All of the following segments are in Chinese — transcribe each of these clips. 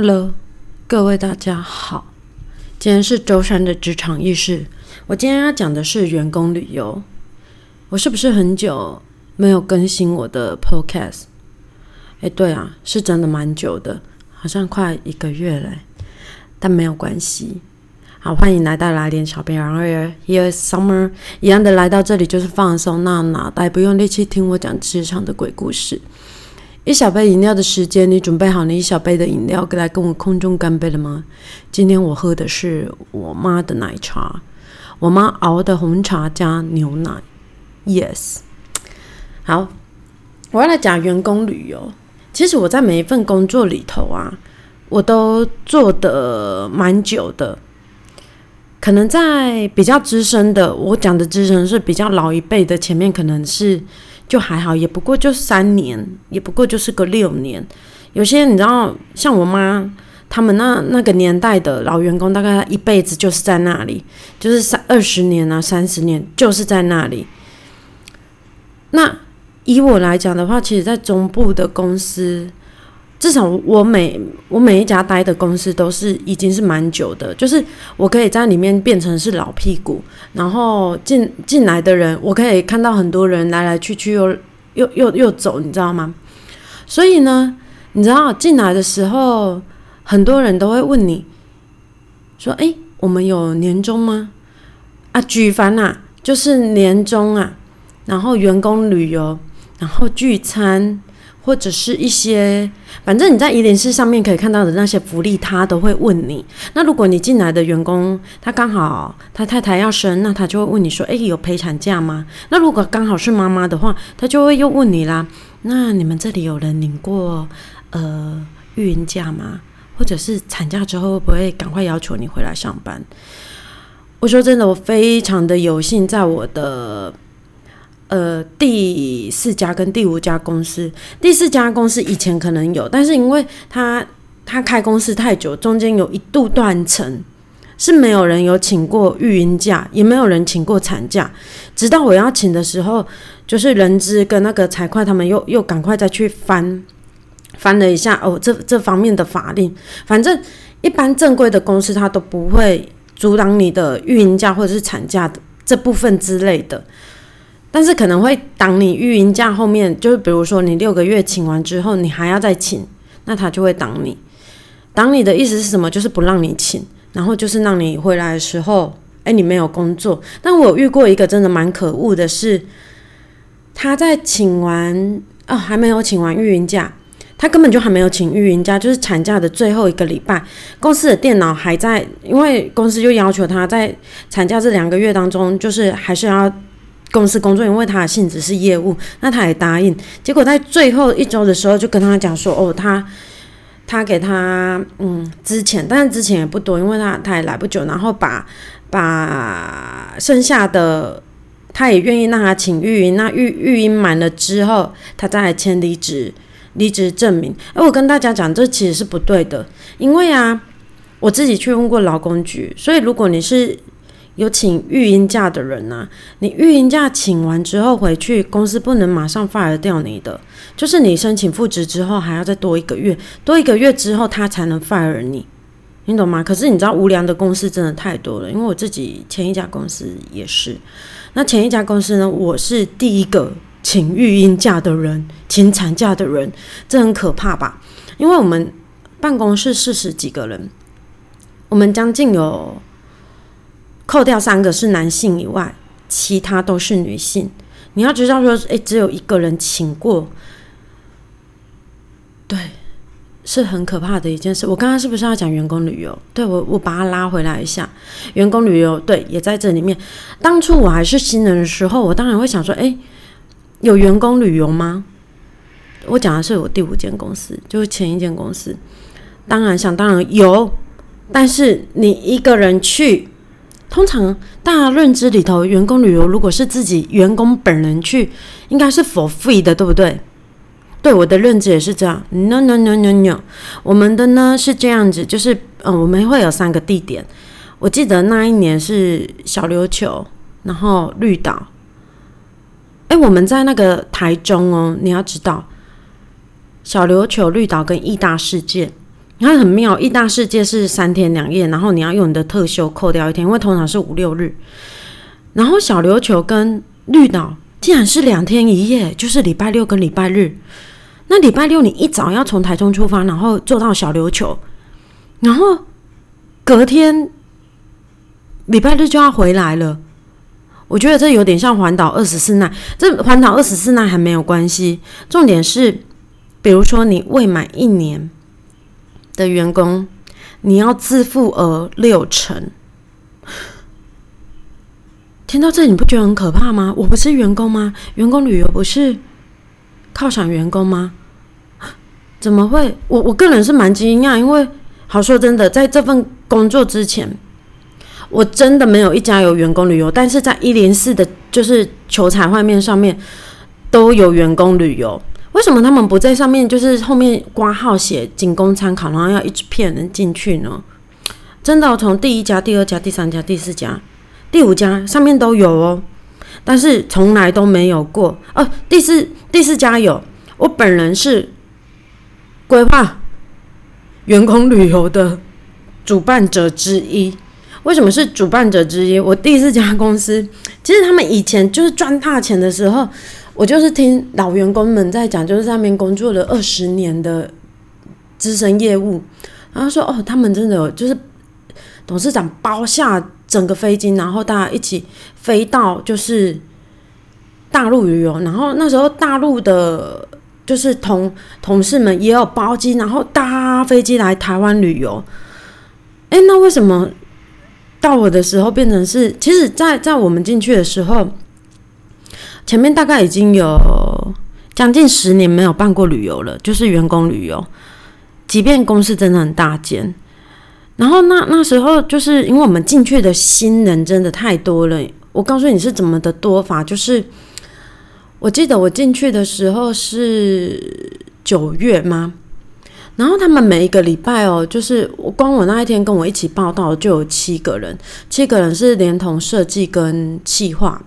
Hello，各位大家好，今天是周三的职场意识。我今天要讲的是员工旅游。我是不是很久没有更新我的 Podcast？哎，对啊，是真的蛮久的，好像快一个月了。但没有关系。好，欢迎来到来点小编，然后 Here Summer 一样的来到这里就是放松，那脑袋不用力气听我讲职场的鬼故事。一小杯饮料的时间，你准备好你一小杯的饮料来跟我空中干杯了吗？今天我喝的是我妈的奶茶，我妈熬的红茶加牛奶。Yes，好，我要来讲员工旅游。其实我在每一份工作里头啊，我都做的蛮久的。可能在比较资深的，我讲的资深是比较老一辈的，前面可能是。就还好，也不过就三年，也不过就是个六年。有些你知道，像我妈他们那那个年代的老员工，大概一辈子就是在那里，就是三二十年啊，三十年就是在那里。那以我来讲的话，其实，在中部的公司。至少我每我每一家待的公司都是已经是蛮久的，就是我可以在里面变成是老屁股，然后进进来的人，我可以看到很多人来来去去又又又又走，你知道吗？所以呢，你知道进来的时候，很多人都会问你，说：“哎，我们有年终吗？”啊，举凡啊，就是年终啊，然后员工旅游，然后聚餐。或者是一些，反正你在宜联市上面可以看到的那些福利，他都会问你。那如果你进来的员工，他刚好他太太要生，那他就会问你说：“诶，有陪产假吗？”那如果刚好是妈妈的话，他就会又问你啦：“那你们这里有人领过呃育婴假吗？或者是产假之后会不会赶快要求你回来上班？”我说真的，我非常的有幸，在我的。呃，第四家跟第五家公司，第四家公司以前可能有，但是因为他他开公司太久，中间有一度断层，是没有人有请过育婴假，也没有人请过产假，直到我要请的时候，就是人资跟那个财会他们又又赶快再去翻翻了一下哦，这这方面的法令，反正一般正规的公司他都不会阻挡你的育婴假或者是产假的这部分之类的。但是可能会挡你育婴假后面，就是比如说你六个月请完之后，你还要再请，那他就会挡你。挡你的意思是什么？就是不让你请，然后就是让你回来的时候，哎，你没有工作。但我遇过一个真的蛮可恶的是，他在请完啊，还没有请完育婴假，他根本就还没有请育婴假，就是产假的最后一个礼拜，公司的电脑还在，因为公司就要求他在产假这两个月当中，就是还是要。公司工作，因为他的性质是业务，那他也答应。结果在最后一周的时候，就跟他讲说：“哦，他他给他嗯之前，但是之前也不多，因为他他也来不久，然后把把剩下的他也愿意让他请育婴，那育育婴满了之后，他再来签离职离职证明。而我跟大家讲，这其实是不对的，因为啊，我自己去问过劳工局，所以如果你是。有请育婴假的人呐，你育婴假请完之后回去，公司不能马上 fire 掉你的，就是你申请复职之后还要再多一个月，多一个月之后他才能 fire 你，你懂吗？可是你知道无良的公司真的太多了，因为我自己前一家公司也是，那前一家公司呢，我是第一个请育婴假的人，请产假的人，这很可怕吧？因为我们办公室四十几个人，我们将近有。扣掉三个是男性以外，其他都是女性。你要知道说，诶，只有一个人请过，对，是很可怕的一件事。我刚刚是不是要讲员工旅游？对我，我把它拉回来一下。员工旅游，对，也在这里面。当初我还是新人的时候，我当然会想说，诶，有员工旅游吗？我讲的是我第五间公司，就是前一间公司。当然想当然有，但是你一个人去。通常大家认知里头，员工旅游如果是自己员工本人去，应该是 for free 的，对不对？对，我的认知也是这样。No no no no no，我们的呢是这样子，就是嗯，我们会有三个地点。我记得那一年是小琉球，然后绿岛。哎，我们在那个台中哦，你要知道，小琉球、绿岛跟义大世界。你看很妙，一大世界是三天两夜，然后你要用你的特休扣掉一天，因为通常是五六日。然后小琉球跟绿岛竟然是两天一夜，就是礼拜六跟礼拜日。那礼拜六你一早要从台中出发，然后坐到小琉球，然后隔天礼拜日就要回来了。我觉得这有点像环岛二十四奈，这环岛二十四奈还没有关系。重点是，比如说你未满一年的员工，你要自付额六成。听到这，你不觉得很可怕吗？我不是员工吗？员工旅游不是犒赏员工吗？怎么会？我我个人是蛮惊讶，因为好说真的，在这份工作之前。我真的没有一家有员工旅游，但是在一零四的，就是球彩画面上面都有员工旅游。为什么他们不在上面？就是后面挂号写仅供参考，然后要一直骗人进去呢？真的，从第一家、第二家、第三家、第四家、第五家上面都有哦，但是从来都没有过哦。第四第四家有，我本人是规划员工旅游的主办者之一。为什么是主办者之一？我第四家公司，其实他们以前就是赚大钱的时候，我就是听老员工们在讲，就是在那边工作了二十年的资深业务，然后说哦，他们真的就是董事长包下整个飞机，然后大家一起飞到就是大陆旅游，然后那时候大陆的，就是同同事们也有包机，然后搭飞机来台湾旅游。哎，那为什么？到我的时候变成是，其实，在在我们进去的时候，前面大概已经有将近十年没有办过旅游了，就是员工旅游。即便公司真的很大间，然后那那时候就是因为我们进去的新人真的太多了。我告诉你是怎么的多法，就是我记得我进去的时候是九月吗？然后他们每一个礼拜哦，就是我光我那一天跟我一起报道就有七个人，七个人是连同设计跟企划，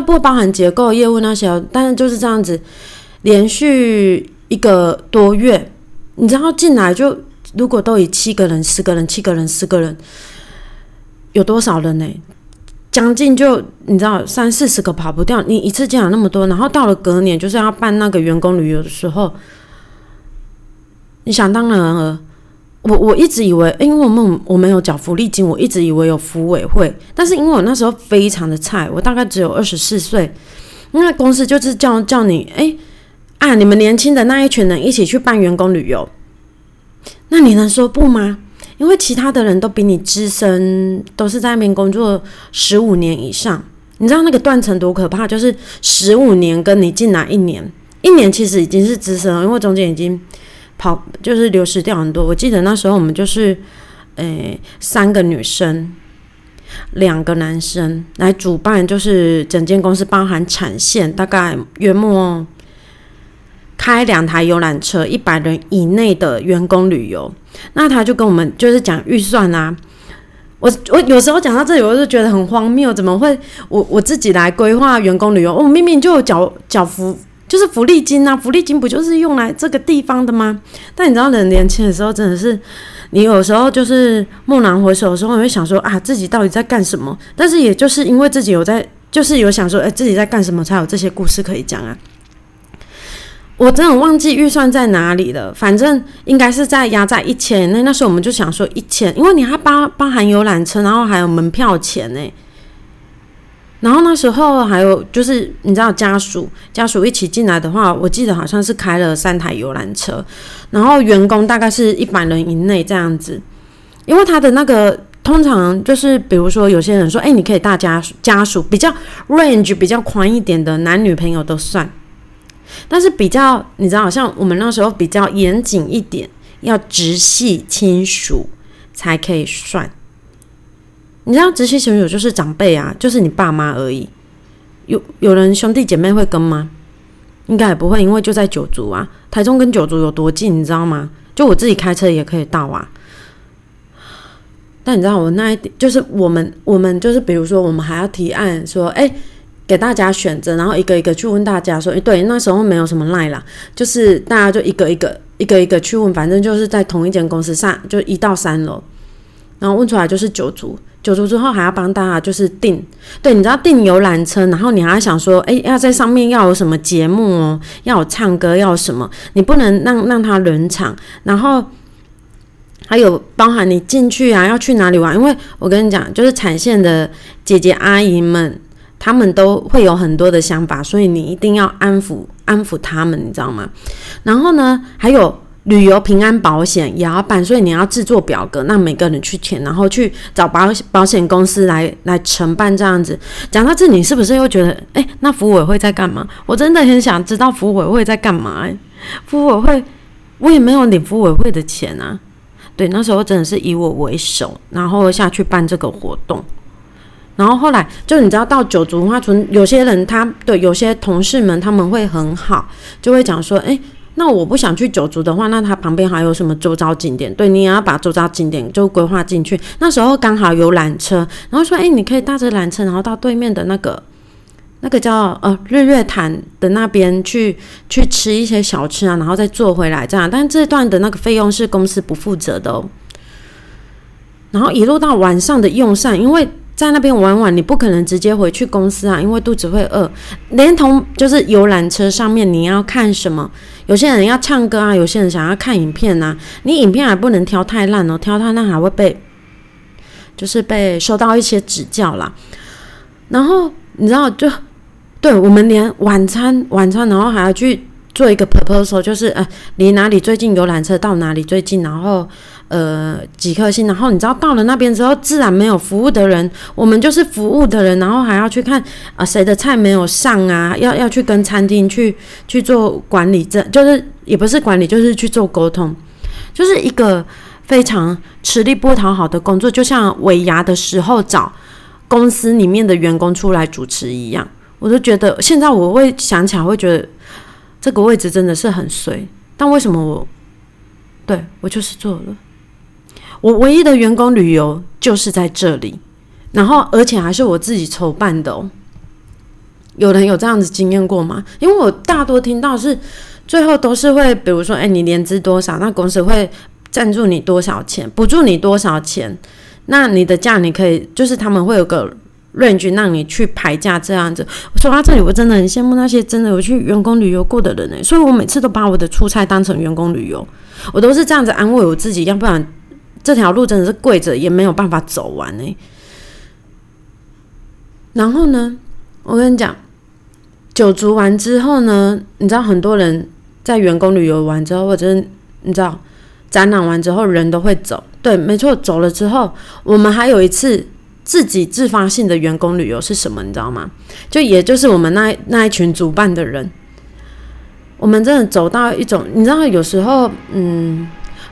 那不包含结构业务那些，但是就是这样子，连续一个多月，你知道进来就如果都以七个人、十个人、七个人、十个人，有多少人呢？将近就你知道三四十个跑不掉，你一次进来那么多，然后到了隔年就是要办那个员工旅游的时候。你想当然了，我我一直以为，因为我们我没有缴福利金，我一直以为有福委会。但是因为我那时候非常的菜，我大概只有二十四岁，那公司就是叫叫你，哎啊，你们年轻的那一群人一起去办员工旅游，那你能说不吗？因为其他的人都比你资深，都是在那边工作十五年以上，你知道那个断层多可怕？就是十五年跟你进来一年，一年其实已经是资深了，因为中间已经。跑就是流失掉很多。我记得那时候我们就是，诶，三个女生，两个男生来主办，就是整间公司包含产线，大概约莫开两台游览车，一百人以内的员工旅游。那他就跟我们就是讲预算啊。我我有时候讲到这里，我就觉得很荒谬，怎么会我我自己来规划员工旅游？我明明就有缴缴服。就是福利金啊，福利金不就是用来这个地方的吗？但你知道，人年轻的时候真的是，你有时候就是蓦然回首的时候，你会想说啊，自己到底在干什么？但是也就是因为自己有在，就是有想说，哎，自己在干什么，才有这些故事可以讲啊。我真的忘记预算在哪里了，反正应该是在压在一千。那那时候我们就想说一千，因为你还包包含游览车，然后还有门票钱呢。然后那时候还有就是，你知道家属家属一起进来的话，我记得好像是开了三台游览车，然后员工大概是一百人以内这样子，因为他的那个通常就是，比如说有些人说，哎，你可以大家家属比较 range 比较宽一点的男女朋友都算，但是比较你知道，好像我们那时候比较严谨一点，要直系亲属才可以算。你知道直系亲属就是长辈啊，就是你爸妈而已。有有人兄弟姐妹会跟吗？应该也不会，因为就在九族啊。台中跟九族有多近，你知道吗？就我自己开车也可以到啊。但你知道我那一点，就是我们我们就是比如说，我们还要提案说，哎，给大家选择，然后一个一个去问大家说，诶，对，那时候没有什么赖啦，就是大家就一个一个一个一个去问，反正就是在同一间公司上，就一到三楼，然后问出来就是九族，九族之后还要帮大家就是订，对，你知道订游览车，然后你还想说，诶，要在上面要有什么节目哦，要有唱歌，要什么，你不能让让他冷场，然后。还有包含你进去啊，要去哪里玩？因为我跟你讲，就是产线的姐姐阿姨们，他们都会有很多的想法，所以你一定要安抚安抚他们，你知道吗？然后呢，还有旅游平安保险也要办，所以你要制作表格，让每个人去填，然后去找保保险公司来来承办这样子。讲到这，你是不是又觉得，哎，那服委会在干嘛？我真的很想知道服委会在干嘛。服委会，我也没有领服委会的钱啊。对，那时候真的是以我为首，然后下去办这个活动。然后后来，就你知道，到九族文化村，有些人他对有些同事们他们会很好，就会讲说：“哎，那我不想去九族的话，那他旁边还有什么周遭景点？对你也要把周遭景点就规划进去。那时候刚好有缆车，然后说：哎，你可以搭着缆车，然后到对面的那个。”那个叫呃日月潭的那边去去吃一些小吃啊，然后再坐回来这样，但这段的那个费用是公司不负责的哦。然后一路到晚上的用膳，因为在那边玩玩，你不可能直接回去公司啊，因为肚子会饿。连同就是游览车上面你要看什么，有些人要唱歌啊，有些人想要看影片啊，你影片还不能挑太烂哦，挑太烂还会被就是被受到一些指教啦。然后你知道就。对，我们连晚餐晚餐，然后还要去做一个 proposal，就是呃，离哪里最近游览车到哪里最近，然后呃几颗星，然后你知道到了那边之后，自然没有服务的人，我们就是服务的人，然后还要去看啊谁的菜没有上啊，要要去跟餐厅去去做管理，这就是也不是管理，就是去做沟通，就是一个非常吃力不讨好的工作，就像尾牙的时候找公司里面的员工出来主持一样。我就觉得，现在我会想起来，会觉得这个位置真的是很衰。但为什么我对我就是做了？我唯一的员工旅游就是在这里，然后而且还是我自己筹办的哦。有人有这样子经验过吗？因为我大多听到是最后都是会，比如说，哎，你年资多少，那公司会赞助你多少钱，补助你多少钱，那你的假你可以，就是他们会有个。range 让你去排价这样子，说到这里，我真的很羡慕那些真的有去员工旅游过的人呢。所以我每次都把我的出差当成员工旅游，我都是这样子安慰我自己，要不然这条路真的是跪着也没有办法走完呢。然后呢，我跟你讲，九足完之后呢，你知道很多人在员工旅游完之后，或者是你知道展览完之后，人都会走。对，没错，走了之后，我们还有一次。自己自发性的员工旅游是什么？你知道吗？就也就是我们那那一群主办的人，我们真的走到一种，你知道，有时候，嗯，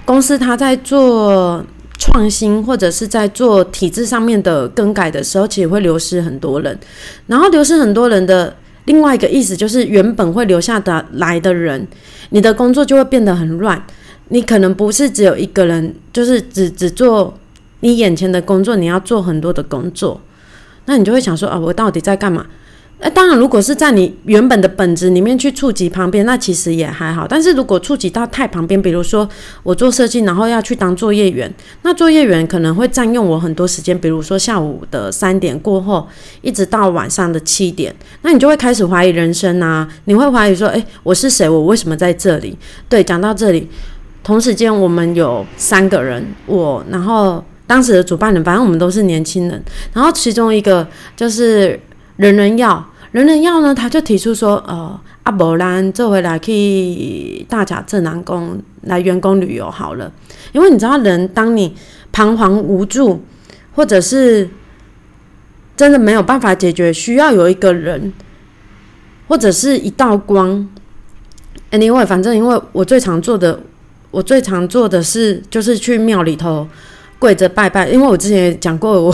公司他在做创新或者是在做体制上面的更改的时候，其实会流失很多人。然后流失很多人的另外一个意思就是，原本会留下的来的人，你的工作就会变得很乱。你可能不是只有一个人，就是只只做。你眼前的工作，你要做很多的工作，那你就会想说啊，我到底在干嘛？哎，当然，如果是在你原本的本子里面去触及旁边，那其实也还好。但是如果触及到太旁边，比如说我做设计，然后要去当作业员，那作业员可能会占用我很多时间。比如说下午的三点过后，一直到晚上的七点，那你就会开始怀疑人生啊！你会怀疑说，诶，我是谁？我为什么在这里？对，讲到这里，同时间我们有三个人，我，然后。当时的主办人，反正我们都是年轻人。然后其中一个就是人人要，人人要呢，他就提出说，呃，阿伯兰这回来去大甲镇南宫来员工旅游好了。因为你知道，人当你彷徨无助，或者是真的没有办法解决，需要有一个人，或者是一道光。Anyway，反正因为我最常做的，我最常做的是就是去庙里头。跪着拜拜，因为我之前也讲过，我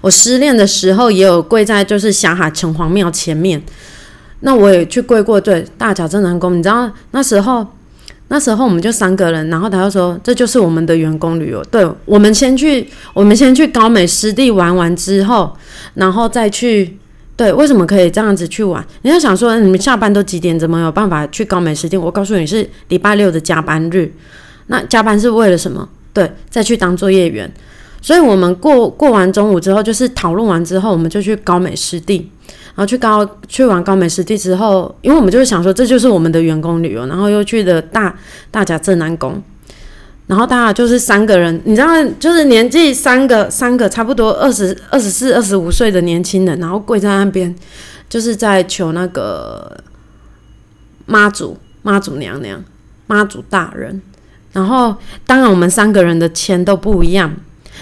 我失恋的时候也有跪在就是霞海城隍庙前面，那我也去跪过，对大甲镇南宫，你知道那时候那时候我们就三个人，然后他就说这就是我们的员工旅游，对我们先去我们先去高美湿地玩完之后，然后再去对，为什么可以这样子去玩？你要想说，你们下班都几点？怎么有办法去高美湿地？我告诉你是礼拜六的加班日。那加班是为了什么？对，再去当作业员。所以我们过过完中午之后，就是讨论完之后，我们就去高美湿地，然后去高去完高美湿地之后，因为我们就是想说，这就是我们的员工旅游，然后又去的大大甲镇南宫。然后大家就是三个人，你知道，就是年纪三个三个差不多二十二十四、二十五岁的年轻人，然后跪在那边，就是在求那个妈祖、妈祖娘娘、妈祖大人。然后当然我们三个人的签都不一样。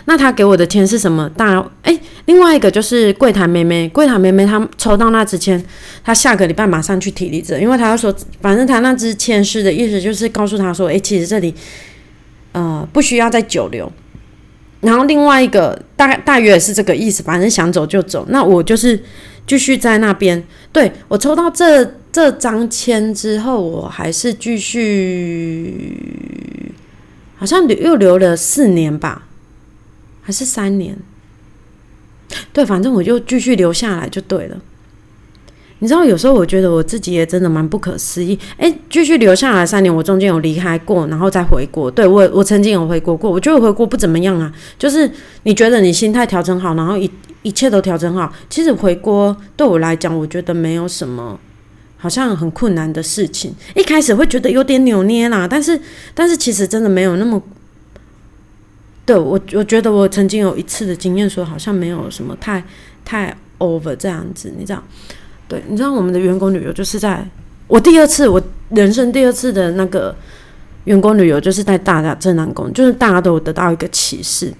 那他给我的签是什么？大哎，另外一个就是柜台妹妹，柜台妹妹她抽到那支签，她下个礼拜马上去体力者，因为她要说，反正她那支签是的意思就是告诉她说，哎，其实这里。呃，不需要再久留。然后另外一个大大约也是这个意思，反正想走就走。那我就是继续在那边。对我抽到这这张签之后，我还是继续，好像留又留了四年吧，还是三年？对，反正我就继续留下来就对了。你知道，有时候我觉得我自己也真的蛮不可思议。诶，继续留下来三年，我中间有离开过，然后再回国。对我，我曾经有回国过，我觉得回国不怎么样啊。就是你觉得你心态调整好，然后一一切都调整好，其实回国对我来讲，我觉得没有什么好像很困难的事情。一开始会觉得有点扭捏啦，但是但是其实真的没有那么。对我，我觉得我曾经有一次的经验，说好像没有什么太太 over 这样子，你知道。对，你知道我们的员工旅游就是在我第二次，我人生第二次的那个员工旅游，就是在大家正南宫，就是大家都有得到一个启示。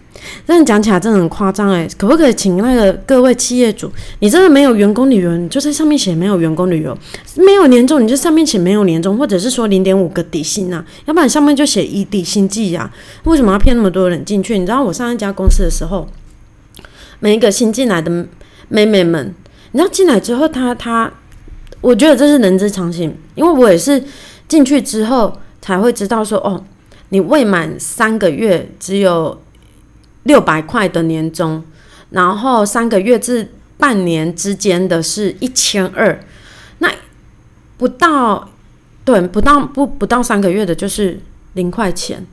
但讲起来真的很夸张诶，可不可以请那个各位企业主，你真的没有员工旅游，你就在上面写没有员工旅游，没有年终，你就上面写没有年终，或者是说零点五个底薪啊，要不然上面就写一底薪计呀？为什么要骗那么多人进去？你知道我上一家公司的时候，每一个新进来的妹妹们。你知道进来之后，他他，我觉得这是人之常情，因为我也是进去之后才会知道说，哦，你未满三个月只有六百块的年终，然后三个月至半年之间的是一千二，那不到对不到不不到三个月的就是零块钱。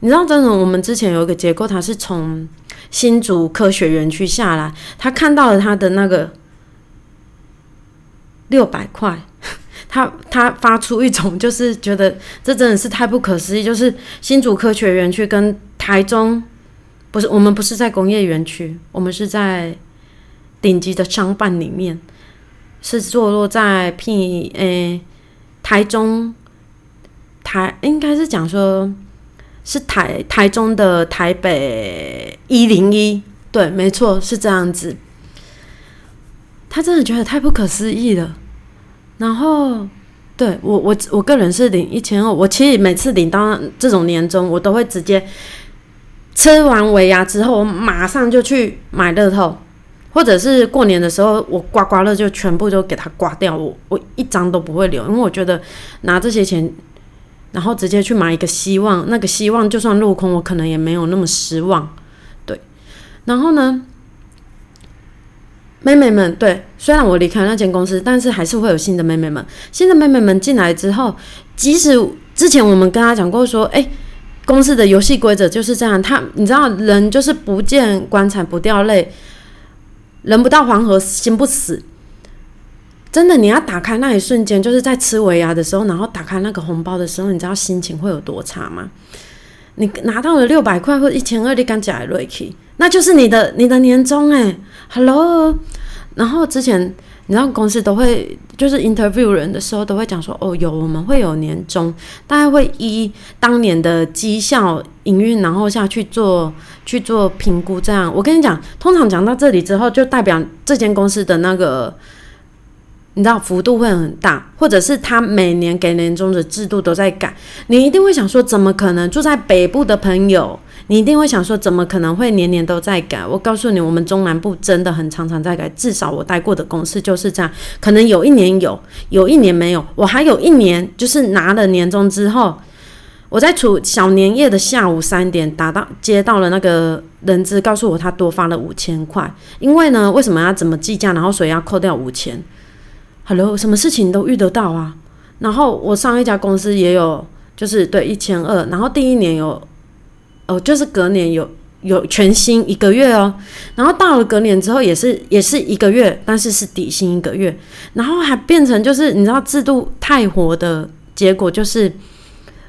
你知道，真的，我们之前有一个结构，他是从新竹科学园区下来，他看到了他的那个。六百块，他他发出一种就是觉得这真的是太不可思议，就是新竹科学园区跟台中不是我们不是在工业园区，我们是在顶级的商办里面，是坐落在 P 诶台中台应该是讲说是台台中的台北一零一，对，没错是这样子。他真的觉得太不可思议了，然后对我我我个人是领一千二，我其实每次领到这种年终，我都会直接吃完尾牙之后，我马上就去买乐透，或者是过年的时候，我刮刮乐就全部都给它刮掉，我我一张都不会留，因为我觉得拿这些钱，然后直接去买一个希望，那个希望就算落空，我可能也没有那么失望，对，然后呢？妹妹们，对，虽然我离开那间公司，但是还是会有新的妹妹们。新的妹妹们进来之后，即使之前我们跟他讲过说，哎，公司的游戏规则就是这样。他，你知道，人就是不见棺材不掉泪，人不到黄河心不死。真的，你要打开那一瞬间，就是在吃尾牙的时候，然后打开那个红包的时候，你知道心情会有多差吗？你拿到了六百块或一千二，你敢假瑞奇？那就是你的你的年终哎，Hello。然后之前你知道公司都会就是 interview 人的时候都会讲说哦有我们会有年终，大概会依当年的绩效营运，然后下去做去做评估。这样我跟你讲，通常讲到这里之后，就代表这间公司的那个。你知道幅度会很大，或者是他每年给年终的制度都在改，你一定会想说，怎么可能住在北部的朋友，你一定会想说，怎么可能会年年都在改？我告诉你，我们中南部真的很常常在改，至少我待过的公司就是这样，可能有一年有，有一年没有，我还有一年就是拿了年终之后，我在处小年夜的下午三点打到接到了那个人资，告诉我他多发了五千块。因为呢，为什么要怎么计价？然后所以要扣掉五千。Hello，什么事情都遇得到啊。然后我上一家公司也有，就是对一千二。然后第一年有，哦，就是隔年有有全薪一个月哦。然后到了隔年之后也是也是一个月，但是是底薪一个月。然后还变成就是你知道制度太活的结果就是。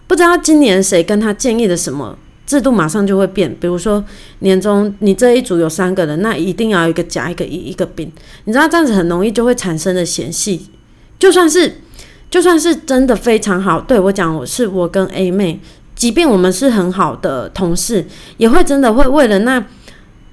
不知道今年谁跟他建议的什么制度，马上就会变。比如说年终，你这一组有三个人，那一定要一个甲一个乙一个丙。你知道这样子很容易就会产生的嫌隙。就算是就算是真的非常好，对我讲我是我跟 A 妹，即便我们是很好的同事，也会真的会为了那，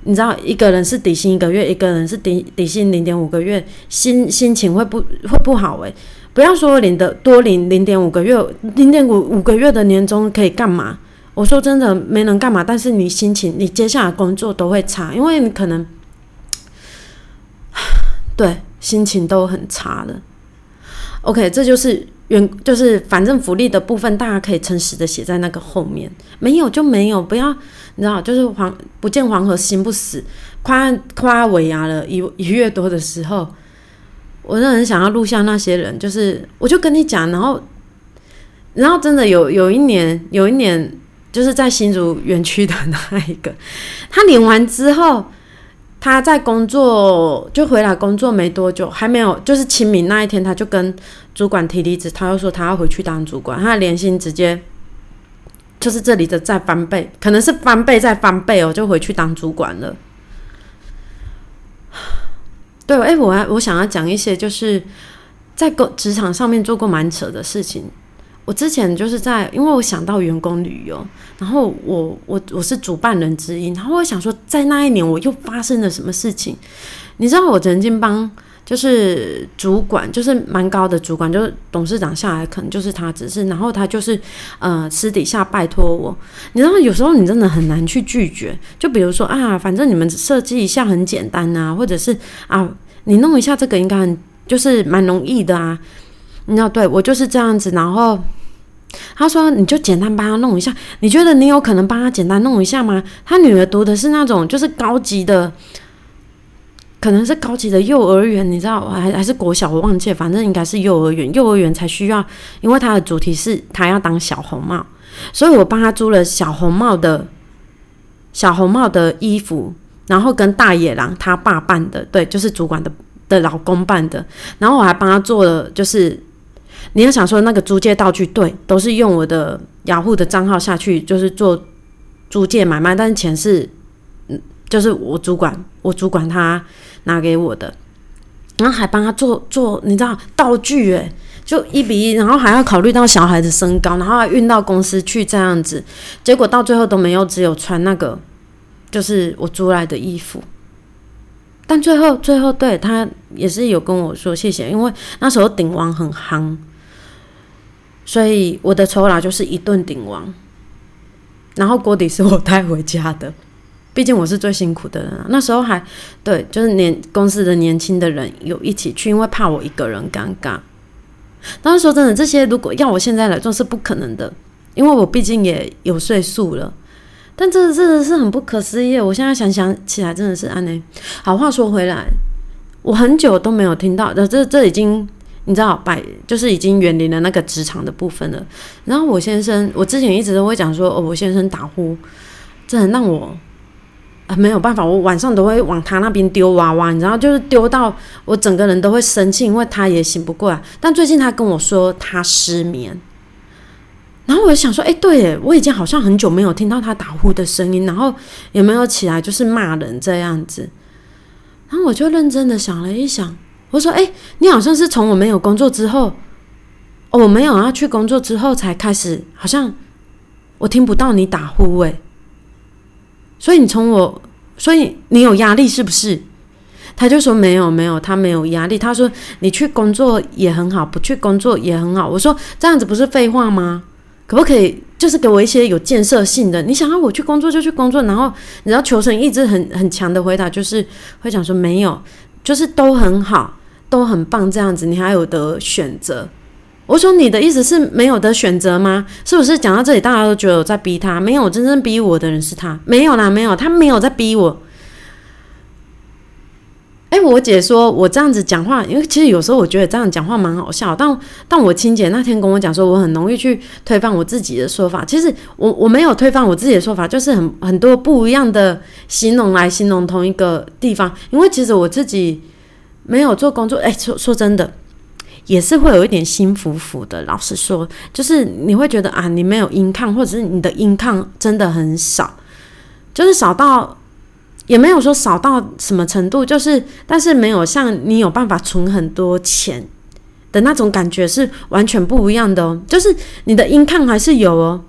你知道一个人是底薪一个月，一个人是底底薪零点五个月，心心情会不会不好诶。不要说领的多领零点五个月，零点五五个月的年终可以干嘛？我说真的没能干嘛，但是你心情，你接下来工作都会差，因为你可能对心情都很差的。OK，这就是原就是反正福利的部分，大家可以诚实的写在那个后面，没有就没有，不要你知道，就是黄不见黄河心不死，夸夸尾牙了一一月多的时候。我就很想要录下那些人，就是我就跟你讲，然后，然后真的有有一年，有一年就是在新竹园区的那一个，他领完之后，他在工作就回来工作没多久，还没有就是清明那一天，他就跟主管提离职，他又说他要回去当主管，他的年薪直接就是这里的再翻倍，可能是翻倍再翻倍哦，就回去当主管了。对，哎，我还我想要讲一些，就是在工职场上面做过蛮扯的事情。我之前就是在，因为我想到员工旅游，然后我我我是主办人之一，然后我想说，在那一年我又发生了什么事情？你知道，我曾经帮就是主管，就是蛮高的主管，就是董事长下来，可能就是他只是，然后他就是呃私底下拜托我。你知道，有时候你真的很难去拒绝。就比如说啊，反正你们设计一下很简单啊，或者是啊。你弄一下这个应该很就是蛮容易的啊，你知道对我就是这样子，然后他说你就简单帮他弄一下，你觉得你有可能帮他简单弄一下吗？他女儿读的是那种就是高级的，可能是高级的幼儿园，你知道还还是国小我忘记，反正应该是幼儿园，幼儿园才需要，因为他的主题是他要当小红帽，所以我帮他租了小红帽的小红帽的衣服。然后跟大野狼他爸办的，对，就是主管的的老公办的。然后我还帮他做了，就是你要想说那个租借道具，对，都是用我的雅虎的账号下去，就是做租借买卖，但是钱是，嗯，就是我主管，我主管他拿给我的。然后还帮他做做，你知道道具，诶，就一比一，然后还要考虑到小孩的身高，然后运到公司去这样子，结果到最后都没有，只有穿那个。就是我租来的衣服，但最后最后对他也是有跟我说谢谢，因为那时候顶王很夯，所以我的酬劳就是一顿顶王，然后锅底是我带回家的，毕竟我是最辛苦的人啊。那时候还对，就是年公司的年轻的人有一起去，因为怕我一个人尴尬。那时说真的这些，如果要我现在来做是不可能的，因为我毕竟也有岁数了。但这真的是很不可思议，我现在想想起来真的是安内。好话说回来，我很久都没有听到，这这已经你知道，百就是已经远离了那个职场的部分了。然后我先生，我之前一直都会讲说，哦，我先生打呼，真的让我啊没有办法，我晚上都会往他那边丢娃娃，你知道，就是丢到我整个人都会生气，因为他也醒不过来。但最近他跟我说他失眠。然后我就想说，哎，对耶，我已经好像很久没有听到他打呼的声音，然后也没有起来就是骂人这样子？然后我就认真的想了一想，我说，哎，你好像是从我没有工作之后，我没有要去工作之后才开始，好像我听不到你打呼，哎，所以你从我，所以你有压力是不是？他就说没有没有，他没有压力。他说你去工作也很好，不去工作也很好。我说这样子不是废话吗？可不可以就是给我一些有建设性的？你想要我去工作就去工作，然后你要求生意志很很强的回答就是会讲说没有，就是都很好，都很棒这样子，你还有的选择。我说你的意思是没有的选择吗？是不是讲到这里，大家都觉得我在逼他？没有，真正逼我的人是他。没有啦，没有，他没有在逼我。哎，我姐说我这样子讲话，因为其实有时候我觉得这样讲话蛮好笑。但但我亲姐那天跟我讲说，我很容易去推翻我自己的说法。其实我我没有推翻我自己的说法，就是很很多不一样的形容来形容同一个地方。因为其实我自己没有做工作，哎，说说真的，也是会有一点心浮浮的。老实说，就是你会觉得啊，你没有音抗，或者是你的音抗真的很少，就是少到。也没有说少到什么程度，就是，但是没有像你有办法存很多钱的那种感觉是完全不一样的哦。就是你的音抗还是有哦，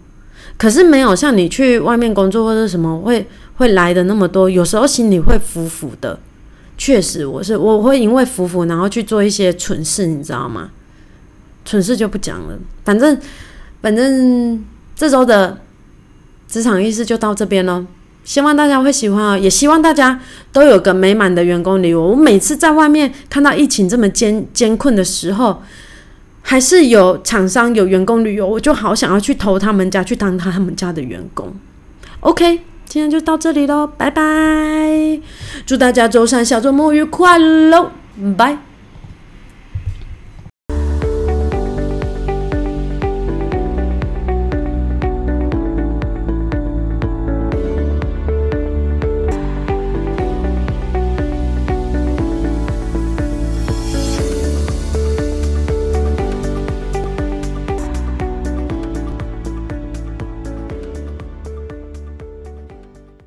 可是没有像你去外面工作或者什么会会来的那么多。有时候心里会浮浮的，确实我是我会因为浮浮然后去做一些蠢事，你知道吗？蠢事就不讲了，反正反正这周的职场意识就到这边喽。希望大家会喜欢啊，也希望大家都有个美满的员工旅游。我每次在外面看到疫情这么艰艰困的时候，还是有厂商有员工旅游，我就好想要去投他们家，去当他们家的员工。OK，今天就到这里喽，拜拜！祝大家周三小周末愉快喽，拜。